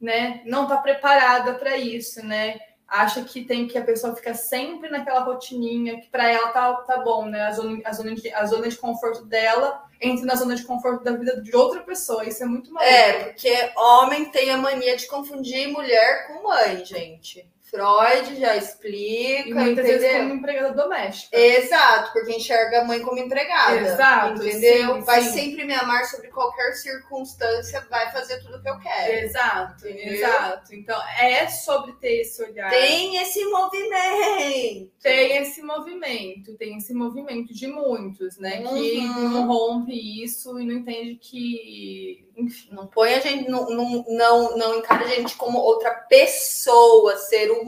né? Não tá preparada para isso, né? Acha que tem que a pessoa fica sempre naquela rotininha, que para ela tá, tá bom, né? A zona, a, zona de, a zona de conforto dela entra na zona de conforto da vida de outra pessoa. Isso é muito maluco. É, porque homem tem a mania de confundir mulher com mãe, gente. Freud já explica, e muitas entendeu? vezes como empregada doméstica. Exato, porque enxerga a mãe como empregada. Exato, Entendeu? sim, vai sim. sempre me amar sobre qualquer circunstância, vai fazer tudo que eu quero. Exato, Entendeu? exato. Então, é sobre ter esse olhar. Tem esse movimento. tem esse movimento, tem esse movimento de muitos, né? Que Uhum. não rompe isso e não entende que, enfim, Não põe a gente, não, não, não, não encara a gente como outra pessoa, ser humano,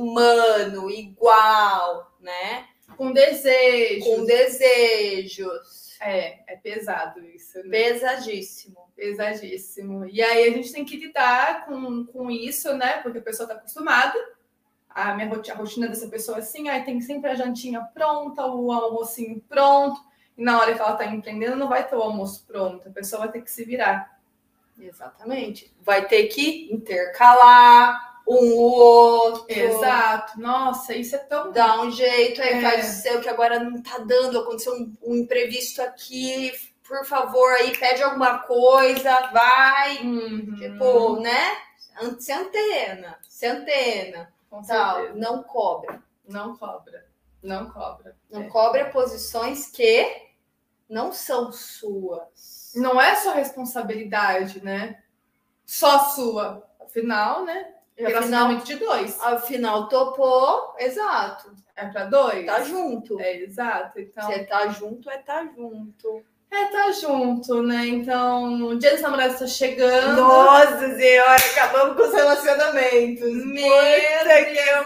igual, né? com desejo. Com desejos. É, é pesado isso, né? Pesadíssimo. Pesadíssimo. E aí a gente tem que lidar com, com isso, né? Porque a pessoa tá acostumada. A minha roti- a rotina dessa pessoa é assim, aí tem sempre a jantinha pronta, o almocinho pronto. E na hora que ela tá empreendendo, não vai ter o almoço pronto. A pessoa vai ter que se virar. Exatamente. Vai ter que intercalar um o outro. Exato. Nossa, isso é tão Dá um jeito, aí É. faz o seu que agora não tá dando, aconteceu um, um imprevisto aqui, por favor, aí pede alguma coisa, vai. Uhum. Tipo, né? Se antena, se antena, Com tal. certeza. Não cobra. Não cobra. Não cobra. Não É. cobra posições que não são suas. Não é sua responsabilidade, né? Só sua. Afinal, né? Relacionamento de dois. Afinal, topou, exato. É pra dois? Tá junto. É, exato. Então, Se é tá junto, é tá junto. é, tá junto, né? Então, o dia dos namorados tá chegando. Nossa senhora, acabamos com os relacionamentos. Puta que eu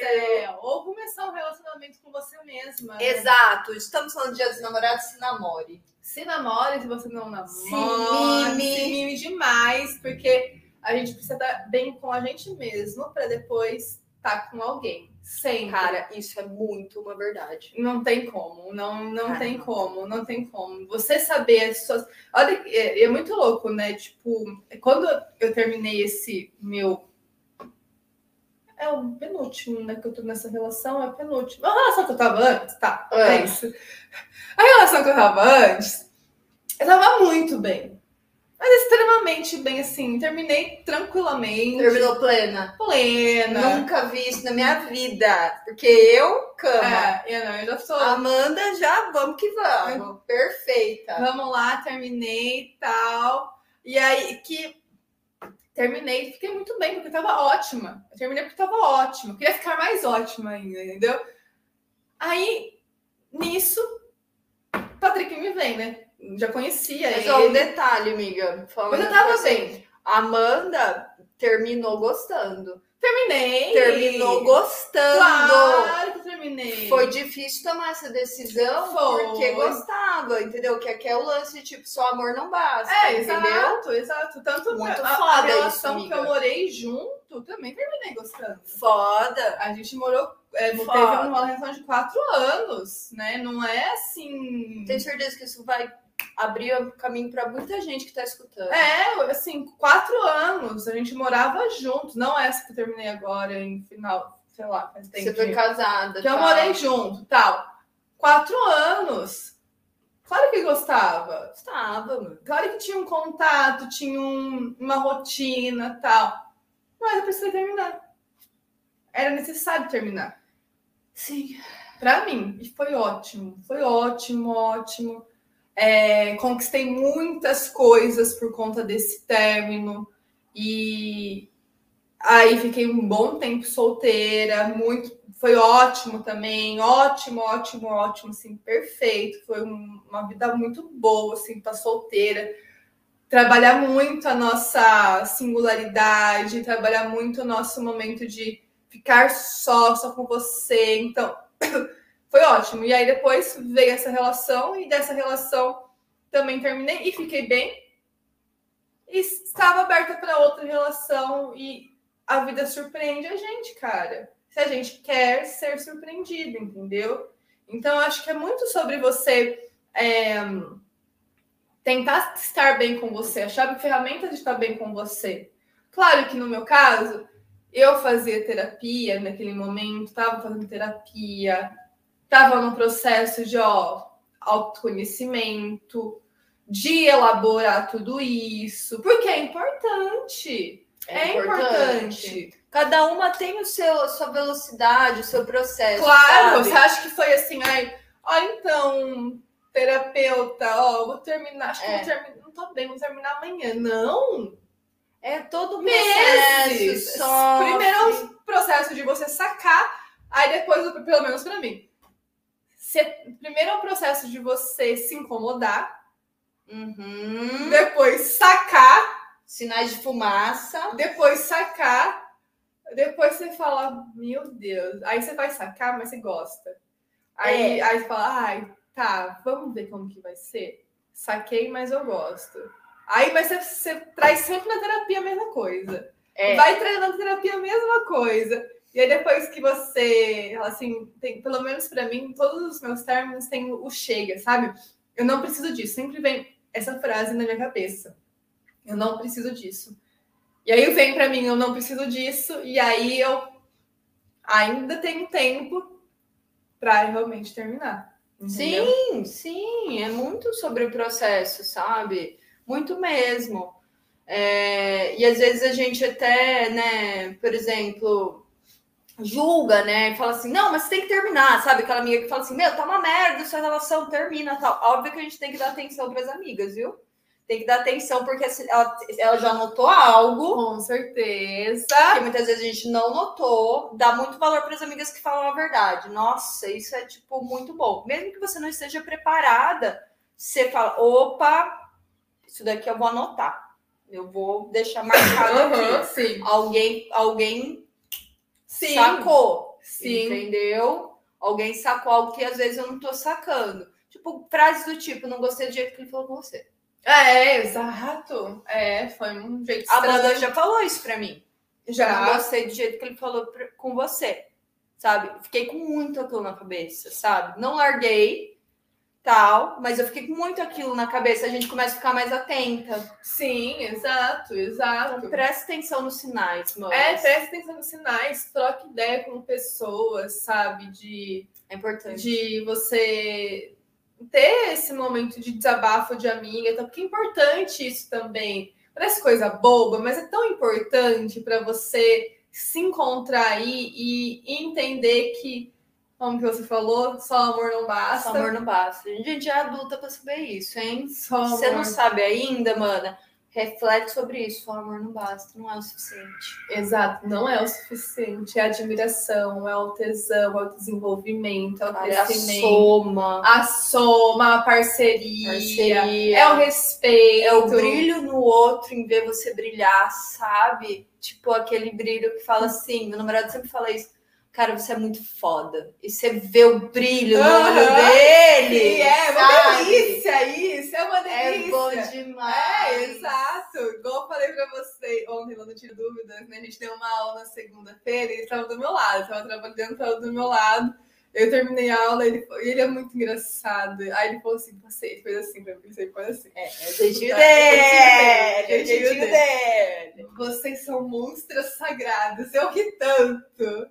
céu. Ou começar um relacionamento com você mesma. né? Exato, estamos falando de dia dos namorados, se namore. Se namore, se você não namora. Se mime. Se mime demais, porque a gente precisa estar bem com a gente mesmo pra depois estar com alguém. Sempre. Cara, isso é muito uma verdade. Não tem como, não, não Cara, tem não. como, não tem como. Você saber as suas. Olha, é, é muito louco, né? Tipo, quando eu terminei esse meu. É o penúltimo, né? Que eu tô nessa relação, é o penúltimo. A relação que eu tava antes, tá, é, É. isso. A relação que eu tava antes, eu tava muito bem. Mas extremamente bem, assim. Terminei tranquilamente. Terminou plena. plena. Nunca vi isso na minha vida. Porque eu, cama. É, eu não, eu já sou. Amanda, já vamos que vamos. Perfeita. Vamos lá, terminei e tal. E aí que terminei, fiquei muito bem, porque tava ótima. Eu terminei porque tava ótima. Queria ficar mais ótima ainda, entendeu? Aí, nisso, Patrick me vem, né? Já conhecia Mas ele. ó, um detalhe, amiga. Mas eu tava assim, bem. Amanda terminou gostando. Terminei. Terminou gostando. Claro que terminei. Foi difícil tomar essa decisão Foi. porque gostava, entendeu? Que aqui é o lance, tipo, só amor não basta, É, entendeu? exato, exato. Tanto Muito a, a foda relação isso, que eu morei junto, também terminei gostando. Foda. A gente morou, é, teve uma relação de quatro anos, né? Não é assim. Tenho certeza que isso vai abrir caminho para muita gente que tá escutando. É, assim, quatro anos, a gente morava juntos, não essa que eu terminei agora, em final, sei lá, faz tempo. Você foi casada. Que eu tal. morei junto, tal. Quatro anos. Claro que gostava. Estava, mano. Claro que tinha um contato, tinha um- uma rotina, tal. Mas eu precisei terminar. Era necessário terminar. Sim. Pra mim, e foi ótimo, foi ótimo, ótimo. É, conquistei muitas coisas por conta desse término e aí fiquei um bom tempo solteira, muito, foi ótimo também, ótimo, ótimo, ótimo, assim, perfeito. Foi um- uma vida muito boa, assim, estar solteira. Trabalhar muito a nossa singularidade, trabalhar muito o nosso momento de ficar só, só com você. Então, foi ótimo. E aí depois veio essa relação e dessa relação também terminei e fiquei bem. E estava aberta para outra relação e a vida surpreende a gente, cara. Se a gente quer ser surpreendido, entendeu? Então, acho que é muito sobre você é, tentar estar bem com você, achar ferramentas de estar bem com você. Claro que no meu caso, eu fazia terapia naquele momento, estava fazendo terapia, estava no processo de ó, autoconhecimento, de elaborar tudo isso, porque é importante. É, importante. Cada uma tem o seu, a sua velocidade, o seu processo. Claro, sabe? você acha que foi assim, ai, ó, então, terapeuta, ó, vou terminar, acho que É. vou terminar, não tô bem, vou terminar amanhã. Não, É todo um processo. Primeiro é o processo de você sacar, aí depois, pelo menos pra mim, você- primeiro é o processo de você se incomodar, Uhum. depois sacar, Sinais de fumaça. depois sacar, depois você fala, meu Deus, aí você vai sacar, mas você gosta. Aí, É. aí você fala, ai, tá, vamos ver como que vai ser. Saquei, mas eu gosto. Aí, mas você, você traz sempre na terapia a mesma coisa. É. Vai treinando terapia a mesma coisa. E aí depois que você, assim, tem, pelo menos pra mim, todos os meus términos têm o chega, sabe? Eu não preciso disso. Sempre vem essa frase na minha cabeça. Eu não preciso disso. E aí vem pra mim, eu não preciso disso, e aí eu ainda tenho tempo pra realmente terminar. entendeu? Sim, sim, é muito sobre o processo, sabe? Muito mesmo. É, e às vezes a gente até, né, por exemplo, julga, né? E fala assim, não, mas você tem que terminar, sabe? Aquela amiga que fala assim, meu, tá uma merda sua relação, termina tal. Óbvio que a gente tem que dar atenção para as amigas, viu? Tem que dar atenção, porque ela, ela já notou algo Com certeza. que muitas vezes a gente não notou, dá muito valor para as amigas que falam a verdade. Nossa, isso é tipo muito bom. Mesmo que você não esteja preparada, você fala: opa, isso daqui eu vou anotar. Eu vou deixar marcado Aham, aqui. sim. Alguém, alguém Sim. sacou, Sim. entendeu? Alguém sacou algo que às vezes eu não tô sacando. Tipo, frases do tipo, não gostei do jeito que ele falou com você. É, exato. É, foi um jeito A. Amanda já falou isso pra mim. Eu não já. gostei do jeito que ele falou pra- com você, sabe? Fiquei com muito aquilo na cabeça, sabe? Não larguei, tal, mas eu fiquei com muito aquilo na cabeça. A gente começa a ficar mais atenta. Sim, exato, exato. Então, presta atenção nos sinais, mano. É, presta atenção nos sinais, troca ideia com pessoas, sabe? De, É importante. de você ter esse momento de desabafo de amiga, então, porque é importante isso também. Parece coisa boba, mas é tão importante para você se encontrar aí e entender que, como que você falou, só amor não basta. Só amor não basta. A gente é adulta pra saber isso, hein? Só Se você amor. não sabe ainda, mana, reflete sobre isso. Só amor não basta, não é o suficiente. Exato, não é o suficiente. É a admiração, é o tesão, é o desenvolvimento, é o Cara, é a crescimento. soma, a soma, a parceria, parceria. é o respeito. É o brilho no outro em ver você brilhar, sabe? Tipo aquele brilho que fala assim, meu namorado sempre fala isso. Cara, você é muito foda. E você vê o brilho no Aham. olho dele. Sim, é uma sabe? delícia isso, é uma É delícia. bom demais. É, exato. Igual eu falei pra você ontem, lá no Tiro Dúvidas, né? A gente deu uma aula na segunda-feira e ele estava do meu lado, estava trabalhando, estava do meu lado. Eu terminei a aula, ele, ele é muito engraçado. Aí ele falou assim, você fez assim pra mim, faz assim. É, é jeitinho dele, é jeitinho dele. Vocês são monstros sagrados, eu ri tanto.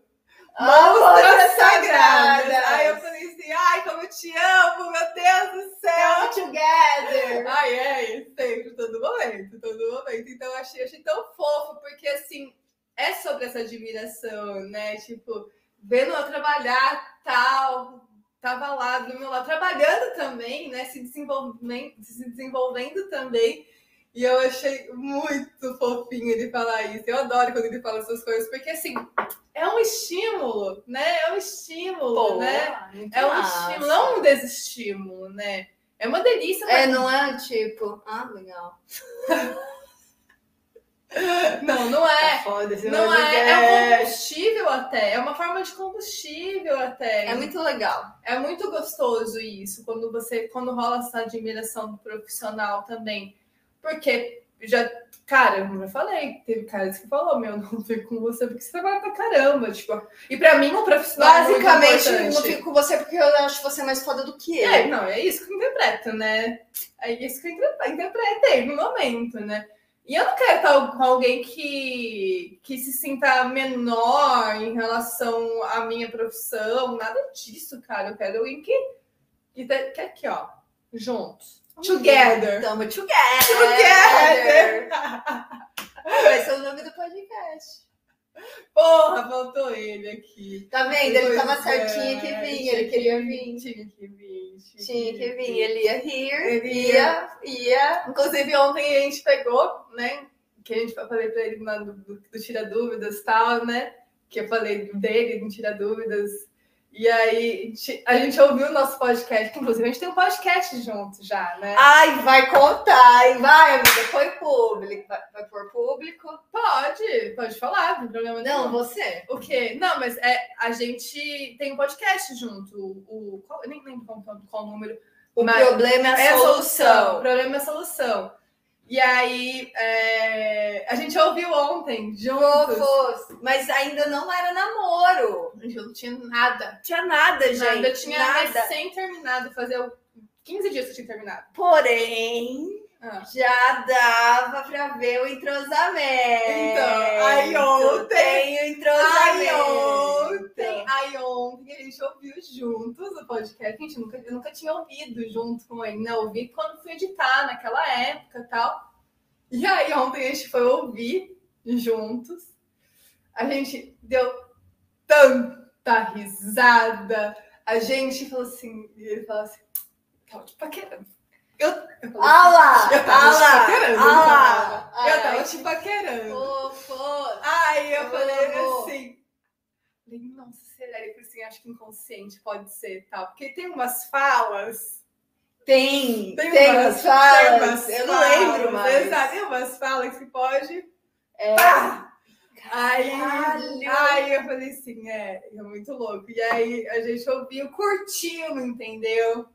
Monstras sagradas. Aí eu falei assim, ai, como eu te amo, meu Deus do céu. Together. Ai, é, sempre, todo momento, todo momento. Então eu achei, achei tão fofo, porque assim, é sobre essa admiração, né? Tipo, vendo eu trabalhar tal, tava lá do meu lado, trabalhando também, né? Se desenvolvendo, se desenvolvendo também. E eu achei muito fofinho ele falar isso. Eu adoro quando ele fala essas coisas, porque assim, é um estímulo, né? É um estímulo, Pô, né? É um massa. estímulo, não um desestímulo, né? É uma delícia. É, pra- não é tipo, ah, legal. Não, não é. foda esse Não é, é um combustível até, é uma forma de combustível até. É muito legal. É muito gostoso isso, quando você, quando rola essa admiração do profissional também. Porque já, cara, eu já falei, teve caras que falou, meu, não fico com você porque você trabalha pra caramba, tipo. E pra mim, um profissional é Basicamente, eu não fico com você porque eu acho você mais foda do que eu. É, não, é isso que eu interpreto, né? É isso que eu interpre- interpretei no momento, né? E eu não quero estar com alguém que, que se sinta menor em relação à minha profissão, nada disso, cara. Eu quero alguém que, que, que aqui, ó, juntos. Together. Tamo together. Together. Vai ser o nome do podcast. Porra, faltou ele aqui. Tá vendo? Ele tava Pois é, certinho que vinha, ele queria vir. Tinha que vir. Tinha que vir, ele ia rir, Ele ia, ia. Inclusive, ontem a gente pegou, né? Que a gente falei pra ele do, do, do Tira Dúvidas e tal, né? Que eu falei dele, do Tira Dúvidas. E aí, a gente- ouviu o nosso podcast, que inclusive a gente tem um podcast junto já, né? Ai, vai contar, hein? Vai, amiga, foi público. Vai, vai pôr público? Pode, pode falar, não tem problema Não, nenhum. você. O quê? Não, mas é, a gente tem um podcast junto. O, qual, eu nem lembro qual, qual, número. O Mas- problema é a É a solução. O solução. problema é a solução. E aí, é, a gente ouviu ontem, juntos. Fofos. Mas ainda não era namoro. A gente não tinha nada. Tinha nada, gente. Eu tinha nada. recém terminado, fazia 15 dias que eu tinha terminado. Porém, Ah. já dava pra ver o entrosamento. Então, aí ontem- Tem o Aí entrosamento. ontem, aí ontem a gente ouviu juntos o podcast, a gente nunca, eu nunca tinha ouvido junto com ele, né? Eu ouvi quando fui editar naquela época e tal. E aí ontem a gente foi ouvir juntos. A gente deu tanta risada. A gente falou assim, e ele falou assim, tava te paquerando. Eu, eu eu tava ah te paquerando. Eu Ai. tava te paquerando. Aí eu Eu falei assim. Falei, nossa, será? Ele assim, acho que inconsciente pode ser tal. Porque tem umas falas. Tem, Tem, tem, umas, umas falas. tem umas eu não falas, lembro mais. Exato, tem umas falas que pode. É. Pá! Aí, Caralho. aí eu falei assim, é, é muito louco. E aí a gente ouviu, curtiu, entendeu?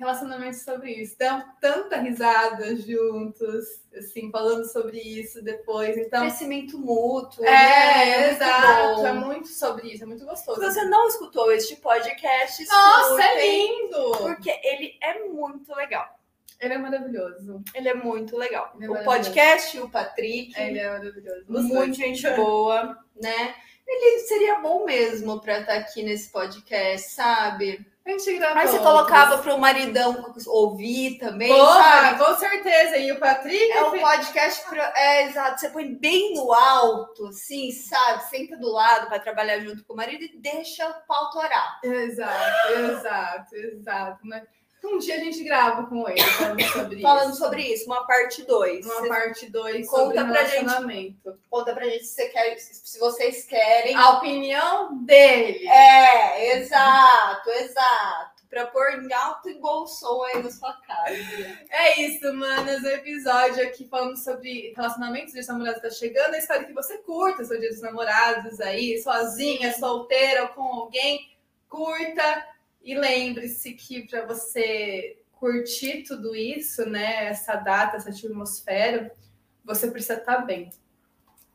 Relacionamento sobre isso. Dão tanta risada juntos, assim, falando sobre isso depois. Então, Crescimento mútuo. É, né? muito exato. É muito sobre isso, é muito gostoso. Se você não escutou este podcast, Nossa, é lindo! Porque ele é muito legal. Ele é maravilhoso. Ele é muito legal. É o podcast, o Patrick, Ele é maravilhoso. muito gente boa, né? Ele seria bom mesmo pra estar aqui nesse podcast, sabe? A gente gravou. Aí você colocava pro maridão ouvir também, Porra, sabe? com certeza. E o Patrick. É um podcast, pro... é exato, você põe bem no alto, assim, sabe? Senta do lado para trabalhar junto com o marido e deixa o pau torar. Exato, exato, exato. Né? Um dia a gente grava com ele falando sobre Falando isso. sobre isso, uma parte 2. Uma parte 2 Conta sobre pra gente. relacionamento. Conta pra gente se, você quer, se vocês querem. A opinião dele. É, exato, exato. Pra pôr em alto e bom som aí na sua casa. É isso, manas. O episódio aqui falando sobre relacionamentos de namorados tá chegando. Eu espero que você curta seu dia dos namorados aí, sozinha, solteira ou com alguém. Curta e lembre-se que para você curtir tudo isso, né? Essa data, essa atmosfera, você precisa estar bem.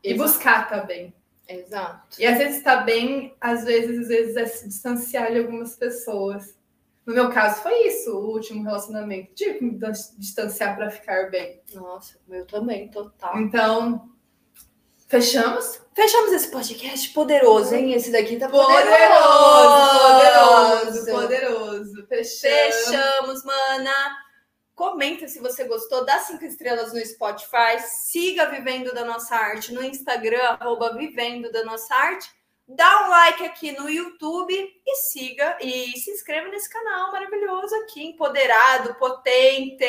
E Exato. buscar estar bem. Exato. E às vezes tá bem, às vezes, às vezes é se distanciar de algumas pessoas. No meu caso foi isso, o último relacionamento. Tive que me distanciar para ficar bem. Nossa, meu também, total. Então, fechamos? Fechamos esse podcast poderoso, hein? Esse daqui tá Poderoso, poderoso. poderoso, poderoso. Fechamos. Fechamos, mana. Comenta se você gostou, dá cinco estrelas no Spotify, siga Vivendo da Nossa Arte no Instagram, arroba Vivendo da Nossa Arte, dá um like aqui no YouTube e siga e se inscreva nesse canal maravilhoso aqui, empoderado, potente.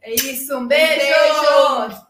É isso, um Beijo! beijo.